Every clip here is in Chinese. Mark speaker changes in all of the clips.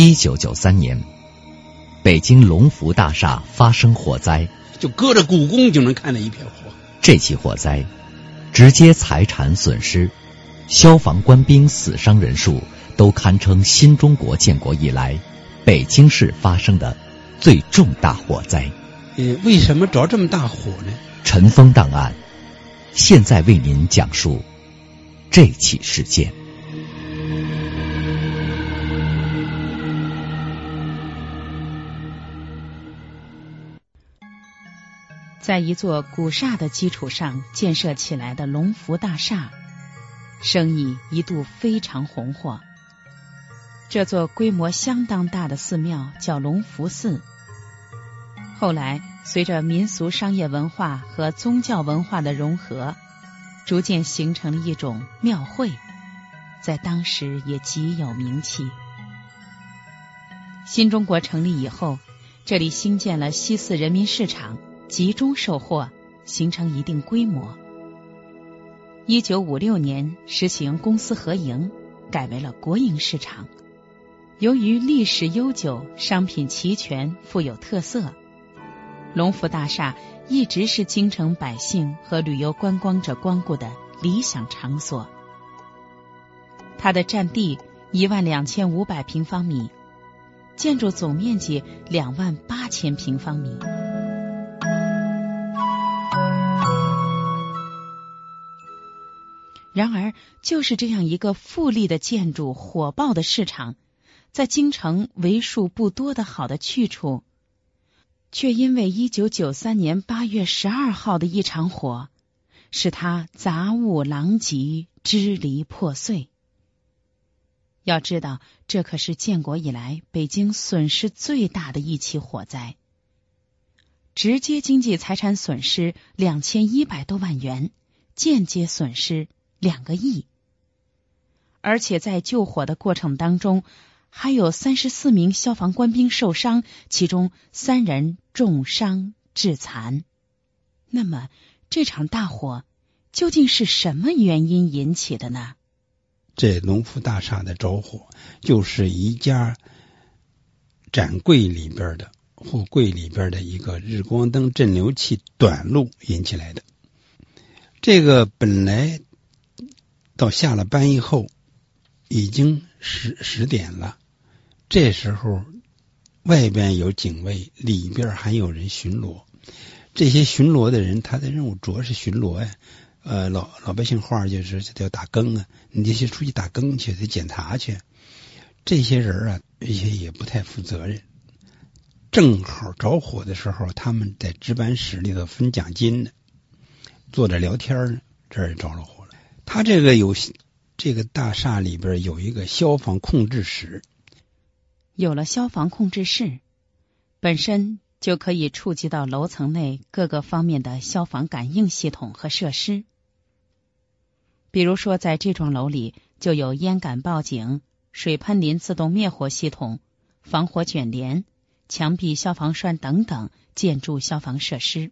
Speaker 1: 一九九三年，北京隆福大厦发生火灾，
Speaker 2: 就隔着故宫就能看到一片火。
Speaker 1: 这起火灾直接财产损失，消防官兵死伤人数都堪称新中国建国以来北京市发生的最重大火灾。
Speaker 2: 呃，为什么着这么大火呢？
Speaker 1: 尘封档案，现在为您讲述这起事件。
Speaker 3: 在一座古刹的基础上建设起来的龙福大厦，生意一度非常红火。这座规模相当大的寺庙叫龙福寺，后来随着民俗商业文化和宗教文化的融合，逐渐形成了一种庙会，在当时也极有名气。新中国成立以后，这里兴建了西四人民市场。集中售货，形成一定规模。一九五六年实行公私合营，改为了国营市场。由于历史悠久，商品齐全，富有特色，龙福大厦一直是京城百姓和旅游观光者光顾的理想场所。它的占地一万两千五百平方米，建筑总面积两万八千平方米。然而，就是这样一个富丽的建筑、火爆的市场，在京城为数不多的好的去处，却因为一九九三年八月十二号的一场火，使它杂物狼藉、支离破碎。要知道，这可是建国以来北京损失最大的一起火灾，直接经济财产损失两千一百多万元，间接损失。两个亿，而且在救火的过程当中，还有三十四名消防官兵受伤，其中三人重伤致残。那么，这场大火究竟是什么原因引起的呢？
Speaker 2: 这农夫大厦的着火，就是一家展柜里边的货柜里边的一个日光灯镇流器短路引起来的。这个本来。到下了班以后，已经十十点了。这时候，外边有警卫，里边还有人巡逻。这些巡逻的人，他的任务主要是巡逻呀。呃，老老百姓话就是叫打更啊，你这些出去打更去，得检查去。这些人啊，一些也不太负责任。正好着火的时候，他们在值班室里头分奖金呢，坐着聊天呢，这儿着了火了。他这个有这个大厦里边有一个消防控制室，
Speaker 3: 有了消防控制室，本身就可以触及到楼层内各个方面的消防感应系统和设施。比如说，在这幢楼里就有烟感报警、水喷淋自动灭火系统、防火卷帘、墙壁消防栓等等建筑消防设施。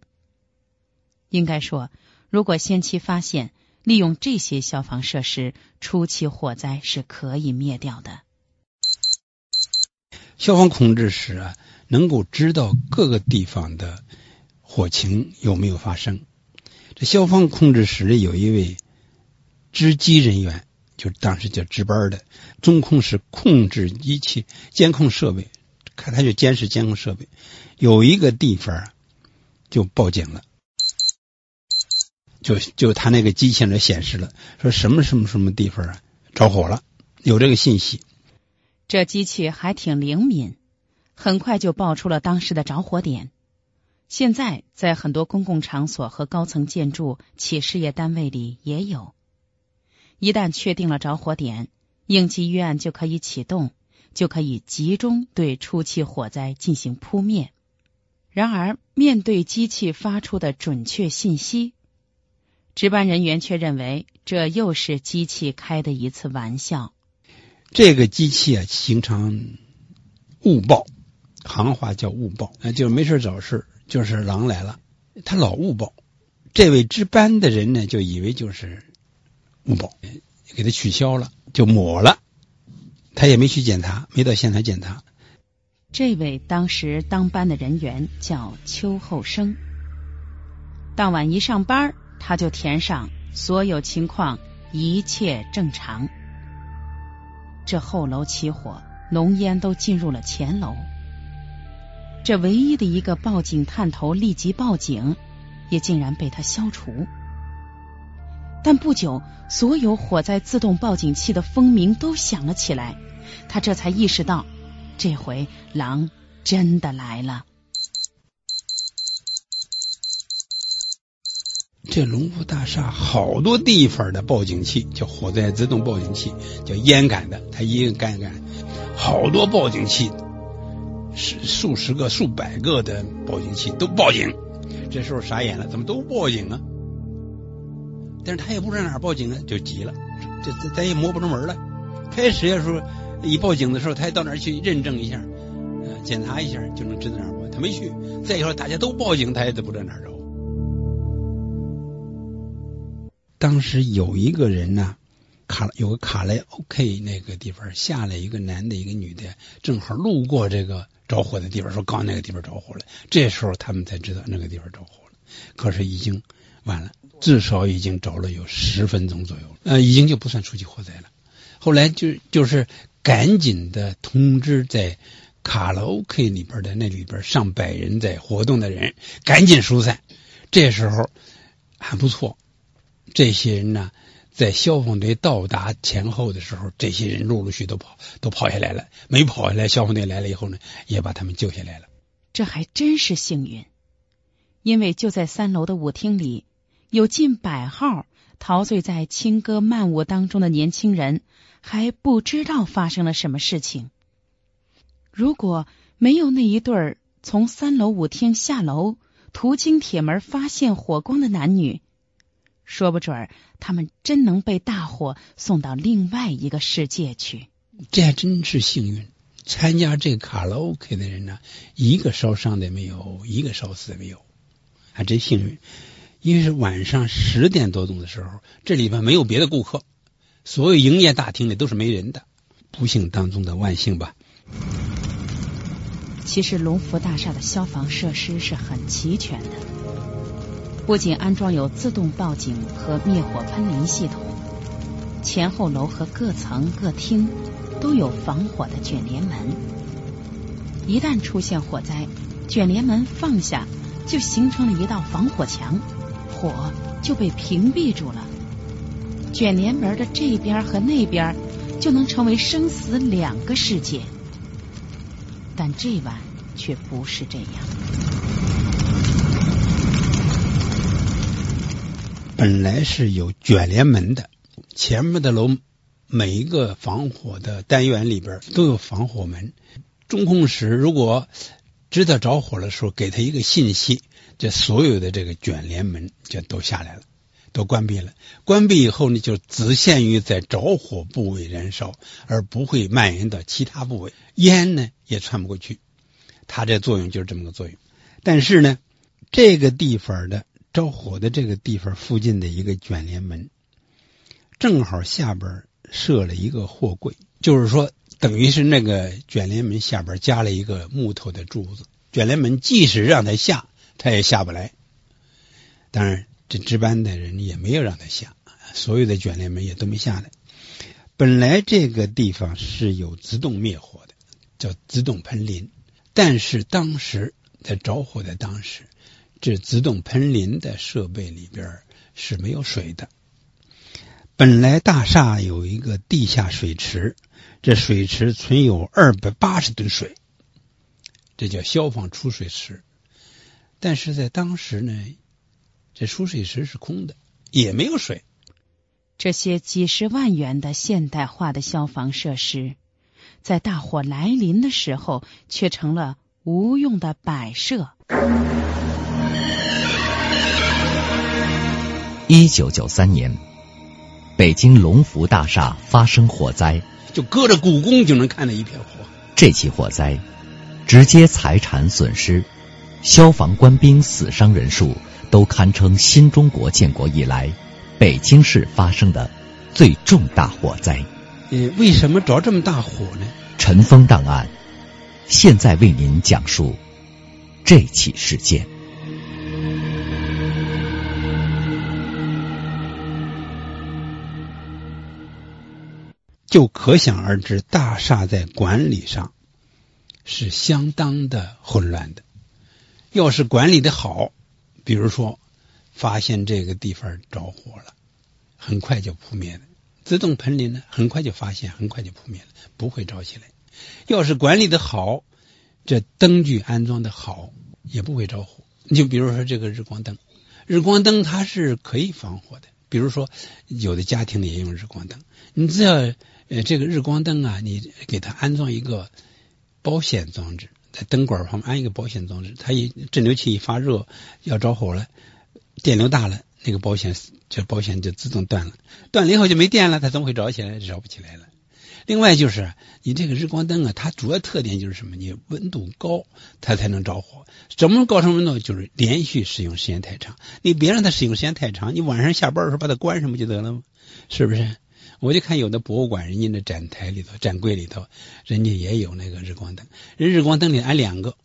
Speaker 3: 应该说，如果先期发现。利用这些消防设施，初期火灾是可以灭掉的。
Speaker 2: 消防控制室啊，能够知道各个地方的火情有没有发生。这消防控制室里有一位值机人员，就当时叫值班的，中控室控制仪器、监控设备，看他就监视监控设备。有一个地方就报警了。就就他那个机器人显示了，说什么什么什么地方啊着火了，有这个信息。
Speaker 3: 这机器还挺灵敏，很快就报出了当时的着火点。现在在很多公共场所和高层建筑、企事业单位里也有。一旦确定了着火点，应急预案就可以启动，就可以集中对初期火灾进行扑灭。然而，面对机器发出的准确信息，值班人员却认为这又是机器开的一次玩笑。
Speaker 2: 这个机器啊，经常误报，行话叫误报，啊，就是没事找事，就是狼来了，他老误报。这位值班的人呢，就以为就是误报，给他取消了，就抹了，他也没去检查，没到现场检查。
Speaker 3: 这位当时当班的人员叫邱厚生。当晚一上班，他就填上所有情况一切正常。这后楼起火，浓烟都进入了前楼。这唯一的一个报警探头立即报警，也竟然被他消除。但不久，所有火灾自动报警器的蜂鸣都响了起来，他这才意识到。这回狼真的来了。
Speaker 2: 这龙福大厦好多地方的报警器叫火灾自动报警器，叫烟感的，它一个干干，好多报警器，是数十个、数百个的报警器都报警。这时候傻眼了，怎么都报警啊？但是他也不知道哪儿报警啊，就急了，这这咱也摸不着门了。开始要说。一报警的时候，他还到那儿去认证一下，呃，检查一下就能知道哪儿报。他没去。再一说大家都报警，他也都不知道哪儿找。当时有一个人呢，卡有个卡莱 OK 那个地方下来一个男的，一个女的，正好路过这个着火的地方，说刚那个地方着火了。这时候他们才知道那个地方着火了，可是已经晚了，至少已经着了有十分钟左右了，呃，已经就不算初级火灾了。后来就就是。赶紧的通知在卡拉 OK 里边的那里边上百人在活动的人，赶紧疏散。这时候还不错，这些人呢，在消防队到达前后的时候，这些人陆陆续都跑，都跑下来了。没跑下来，消防队来了以后呢，也把他们救下来了。
Speaker 3: 这还真是幸运，因为就在三楼的舞厅里，有近百号陶醉在轻歌曼舞当中的年轻人。还不知道发生了什么事情。如果没有那一对儿从三楼舞厅下楼途经铁门发现火光的男女，说不准他们真能被大火送到另外一个世界去。
Speaker 2: 这还真是幸运，参加这个卡拉 OK 的人呢，一个烧伤的没有，一个烧死的没有，还真幸运。因为是晚上十点多钟的时候，这里边没有别的顾客。所有营业大厅里都是没人的，不幸当中的万幸吧。
Speaker 3: 其实龙福大厦的消防设施是很齐全的，不仅安装有自动报警和灭火喷淋系统，前后楼和各层各厅都有防火的卷帘门。一旦出现火灾，卷帘门放下，就形成了一道防火墙，火就被屏蔽住了。卷帘门的这边和那边就能成为生死两个世界，但这晚却不是这样。
Speaker 2: 本来是有卷帘门的，前面的楼每一个防火的单元里边都有防火门。中控室如果知道着火的时候，给他一个信息，这所有的这个卷帘门就都下来了。都关闭了，关闭以后呢，就只限于在着火部位燃烧，而不会蔓延到其他部位，烟呢也窜不过去。它这作用就是这么个作用。但是呢，这个地方的着火的这个地方附近的一个卷帘门，正好下边设了一个货柜，就是说，等于是那个卷帘门下边加了一个木头的柱子，卷帘门即使让它下，它也下不来。当然。这值班的人也没有让他下，所有的卷帘门也都没下来。本来这个地方是有自动灭火的，叫自动喷淋，但是当时在着火的当时，这自动喷淋的设备里边是没有水的。本来大厦有一个地下水池，这水池存有二百八十吨水，这叫消防储水池。但是在当时呢。这储水池是空的，也没有水。
Speaker 3: 这些几十万元的现代化的消防设施，在大火来临的时候，却成了无用的摆设。
Speaker 1: 一九九三年，北京龙福大厦发生火灾，
Speaker 2: 就隔着故宫就能看到一片火。
Speaker 1: 这起火灾直接财产损失，消防官兵死伤人数都堪称新中国建国以来北京市发生的最重大火灾。
Speaker 2: 呃，为什么着这么大火呢？
Speaker 1: 尘封档案，现在为您讲述这起事件。
Speaker 2: 就可想而知，大厦在管理上是相当的混乱的。要是管理的好，比如说发现这个地方着火了，很快就扑灭了。自动喷淋呢，很快就发现，很快就扑灭了，不会着起来。要是管理的好，这灯具安装的好，也不会着火。你就比如说这个日光灯，日光灯它是可以防火的。比如说有的家庭里也用日光灯，你只要呃这个日光灯啊，你给它安装一个保险装置，在灯管旁边安一个保险装置，它一镇流器一发热要着火了，电流大了。那个保险就保险就自动断了，断了以后就没电了，它怎么会着起来？着不起来了。另外就是你这个日光灯啊，它主要特点就是什么？你温度高，它才能着火。怎么高成温度？就是连续使用时间太长。你别让它使用时间太长，你晚上下班的时候把它关上不就得了吗？是不是？我就看有的博物馆，人家的展台里头、展柜里头，人家也有那个日光灯，人日光灯里安两个。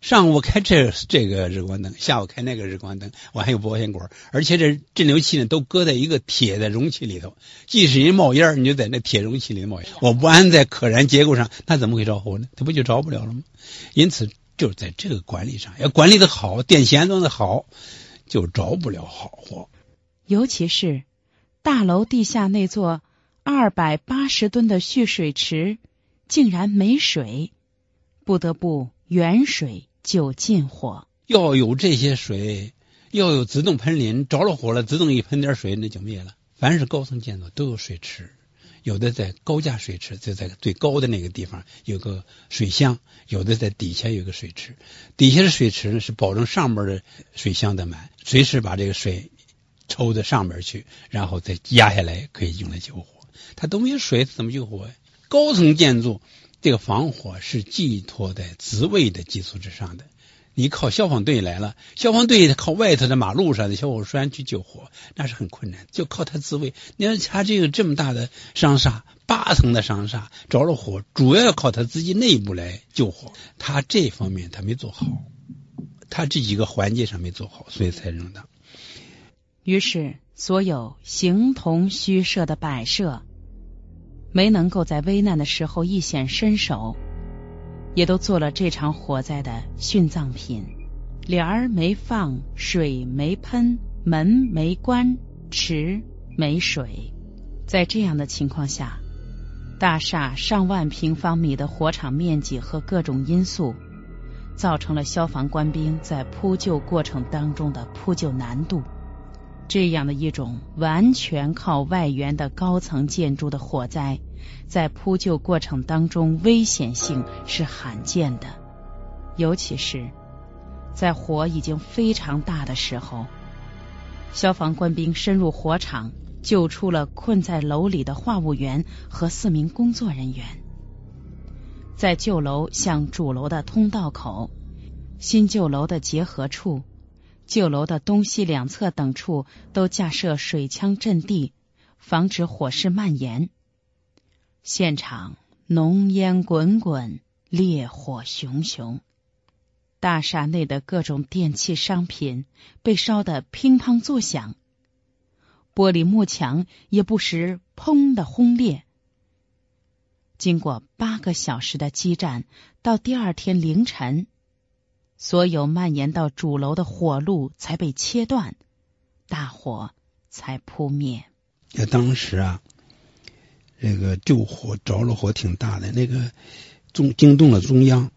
Speaker 2: 上午开这这个日光灯，下午开那个日光灯，我还有保险管，而且这镇流器呢都搁在一个铁的容器里头，即使一冒烟，你就在那铁容器里冒烟。我不安在可燃结构上，它怎么会着火呢？它不就着不了了吗？因此，就是在这个管理上要管理的好，电线安装的好，就着不了好火。
Speaker 3: 尤其是大楼地下那座二百八十吨的蓄水池，竟然没水，不得不远水。就近火，
Speaker 2: 要有这些水，要有自动喷淋，着了火了，自动一喷点水，那就灭了。凡是高层建筑都有水池，有的在高架水池，就在最高的那个地方有个水箱，有的在底下有个水池。底下的水池呢是保证上面的水箱的满，随时把这个水抽到上面去，然后再压下来可以用来救火。它都没有水，怎么救火？高层建筑。这个防火是寄托在自卫的基础之上的。你靠消防队来了，消防队靠外头的马路上的消防栓去救火，那是很困难，就靠他自卫。你看他这个这么大的商厦，八层的商厦着了火，主要要靠他自己内部来救火。他这方面他没做好，他这几个环节上没做好，所以才扔的。
Speaker 3: 于是，所有形同虚设的摆设。没能够在危难的时候一显身手，也都做了这场火灾的殉葬品。帘儿没放，水没喷，门没关，池没水。在这样的情况下，大厦上万平方米的火场面积和各种因素，造成了消防官兵在扑救过程当中的扑救难度。这样的一种完全靠外援的高层建筑的火灾，在扑救过程当中危险性是罕见的，尤其是在火已经非常大的时候，消防官兵深入火场救出了困在楼里的话务员和四名工作人员，在旧楼向主楼的通道口、新旧楼的结合处。旧楼的东西两侧等处都架设水枪阵地，防止火势蔓延。现场浓烟滚滚，烈火熊熊，大厦内的各种电器商品被烧得乒乓作响，玻璃幕墙也不时砰的轰裂。经过八个小时的激战，到第二天凌晨。所有蔓延到主楼的火路才被切断，大火才扑灭。
Speaker 2: 那当时啊，这个救火着了火挺大的，那个中惊动了中央，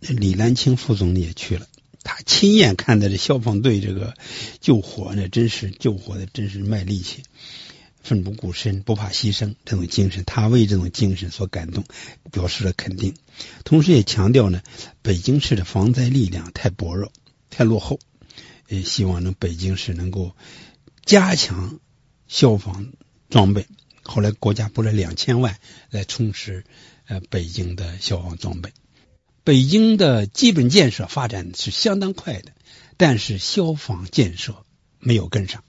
Speaker 2: 李兰清副总理也去了，他亲眼看到这消防队这个救火，那真是救火的，真是卖力气。奋不顾身、不怕牺牲这种精神，他为这种精神所感动，表示了肯定。同时也强调呢，北京市的防灾力量太薄弱、太落后，也希望能北京市能够加强消防装备。后来国家拨了两千万来充实呃北京的消防装备。北京的基本建设发展是相当快的，但是消防建设没有跟上。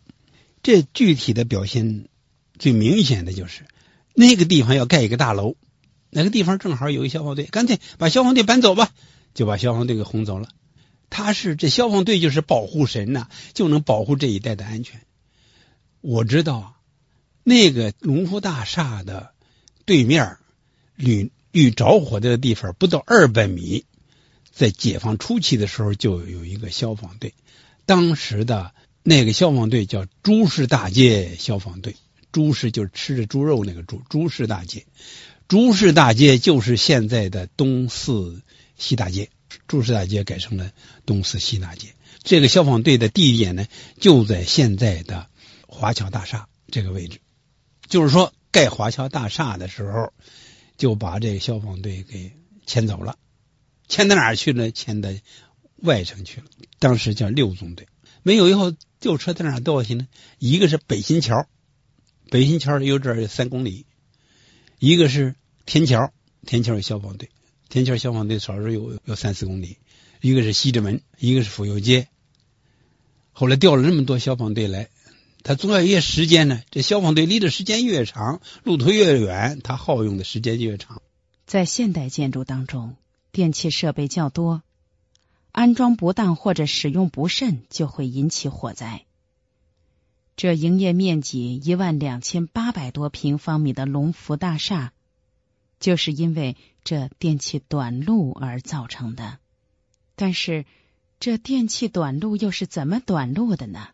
Speaker 2: 这具体的表现。最明显的就是那个地方要盖一个大楼，那个地方正好有一消防队，干脆把消防队搬走吧，就把消防队给轰走了。他是这消防队就是保护神呐，就能保护这一带的安全。我知道啊那个龙福大厦的对面遇遇着火的地方不到二百米，在解放初期的时候就有一个消防队，当时的那个消防队叫朱氏大街消防队。朱氏就是吃着猪肉那个朱，朱氏大街，朱氏大街就是现在的东四西大街，朱氏大街改成了东四西大街。这个消防队的地点呢，就在现在的华侨大厦这个位置。就是说，盖华侨大厦的时候，就把这个消防队给迁走了，迁到哪儿去了？迁到外城去了。当时叫六纵队，没有以后，救车在哪儿掉下去呢？一个是北新桥。北新桥有这三公里，一个是天桥，天桥消防队，天桥消防队少说有有三四公里，一个是西直门，一个是府右街。后来调了那么多消防队来，他总要一些时间呢。这消防队离的时间越长，路途越远，他耗用的时间越长。
Speaker 3: 在现代建筑当中，电气设备较多，安装不当或者使用不慎，就会引起火灾。这营业面积一万两千八百多平方米的龙福大厦，就是因为这电气短路而造成的。但是，这电气短路又是怎么短路的呢？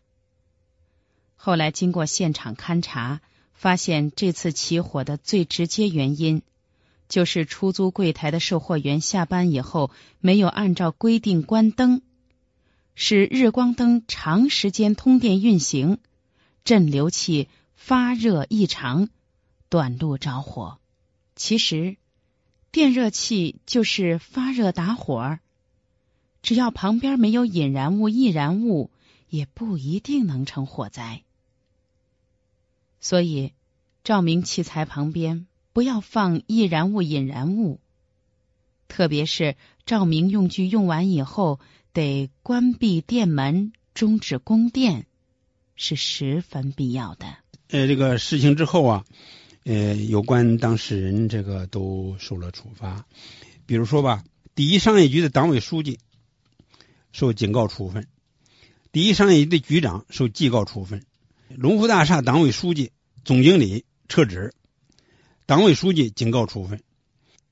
Speaker 3: 后来经过现场勘查，发现这次起火的最直接原因，就是出租柜台的售货员下班以后没有按照规定关灯，使日光灯长时间通电运行。镇流器发热异常，短路着火。其实，电热器就是发热打火，只要旁边没有引燃物、易燃物，也不一定能成火灾。所以，照明器材旁边不要放易燃物、引燃物，特别是照明用具用完以后，得关闭电门，终止供电。是十分必要的。
Speaker 2: 呃，这个事情之后啊，呃，有关当事人这个都受了处罚。比如说吧，第一商业局的党委书记受警告处分，第一商业局的局长受记告处分，龙福大厦党委书记、总经理撤职，党委书记警告处分，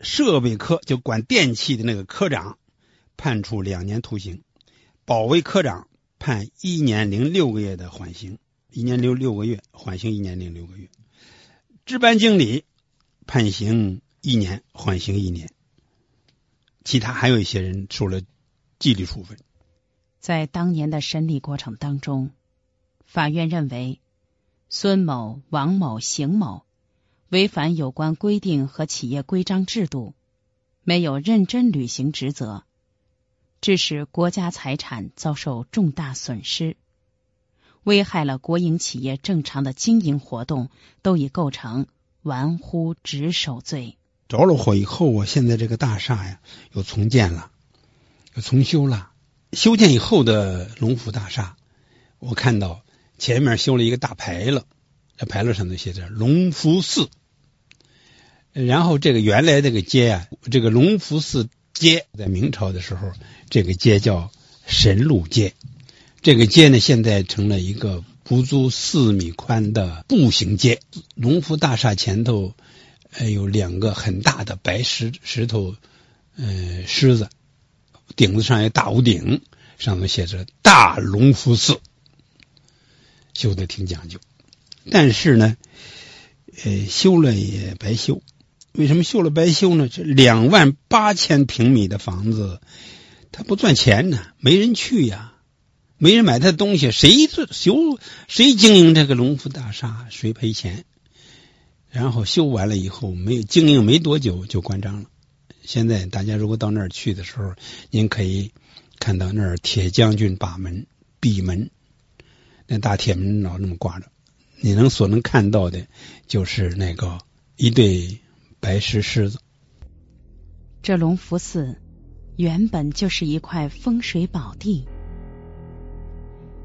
Speaker 2: 设备科就管电器的那个科长判处两年徒刑，保卫科长。判一年零六个月的缓刑，一年零六个月，缓刑一年零六个月。值班经理判刑一年，缓刑一年。其他还有一些人受了纪律处分。
Speaker 3: 在当年的审理过程当中，法院认为孙某、王某、邢某违反有关规定和企业规章制度，没有认真履行职责。致使国家财产遭受重大损失，危害了国营企业正常的经营活动，都已构成玩忽职守罪。
Speaker 2: 着了火以后，我现在这个大厦呀，又重建了，又重修了。修建以后的龙福大厦，我看到前面修了一个大牌楼，这牌楼上头写着“龙福寺”。然后这个原来这个街啊，这个龙福寺。街在明朝的时候，这个街叫神路街。这个街呢，现在成了一个不足四米宽的步行街。龙福大厦前头呃有两个很大的白石石头呃狮子，顶子上有大屋顶，上面写着“大龙福寺”，修的挺讲究。但是呢，呃，修了也白修。为什么修了白修呢？这两万八千平米的房子，它不赚钱呢，没人去呀。没人买他的东西，谁修谁经营这个龙福大厦，谁赔钱。然后修完了以后，没有经营没多久就关张了。现在大家如果到那儿去的时候，您可以看到那儿铁将军把门闭门，那大铁门老那么挂着，你能所能看到的就是那个一对白石狮子。
Speaker 3: 这龙福寺原本就是一块风水宝地，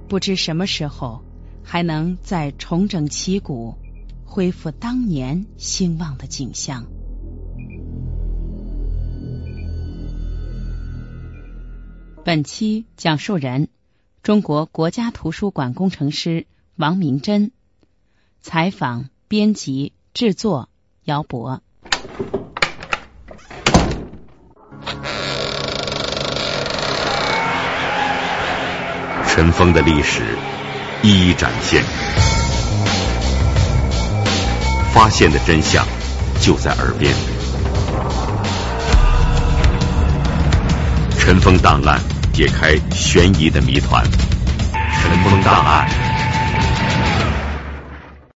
Speaker 3: 不知什么时候还能再重整旗鼓。恢复当年兴旺的景象。本期讲述人：中国国家图书馆工程师王明珍。采访、编辑、制作：姚博。
Speaker 4: 尘封的历史一一展现。发现的真相就在耳边。尘封档案，解开悬疑的谜团。尘封档案。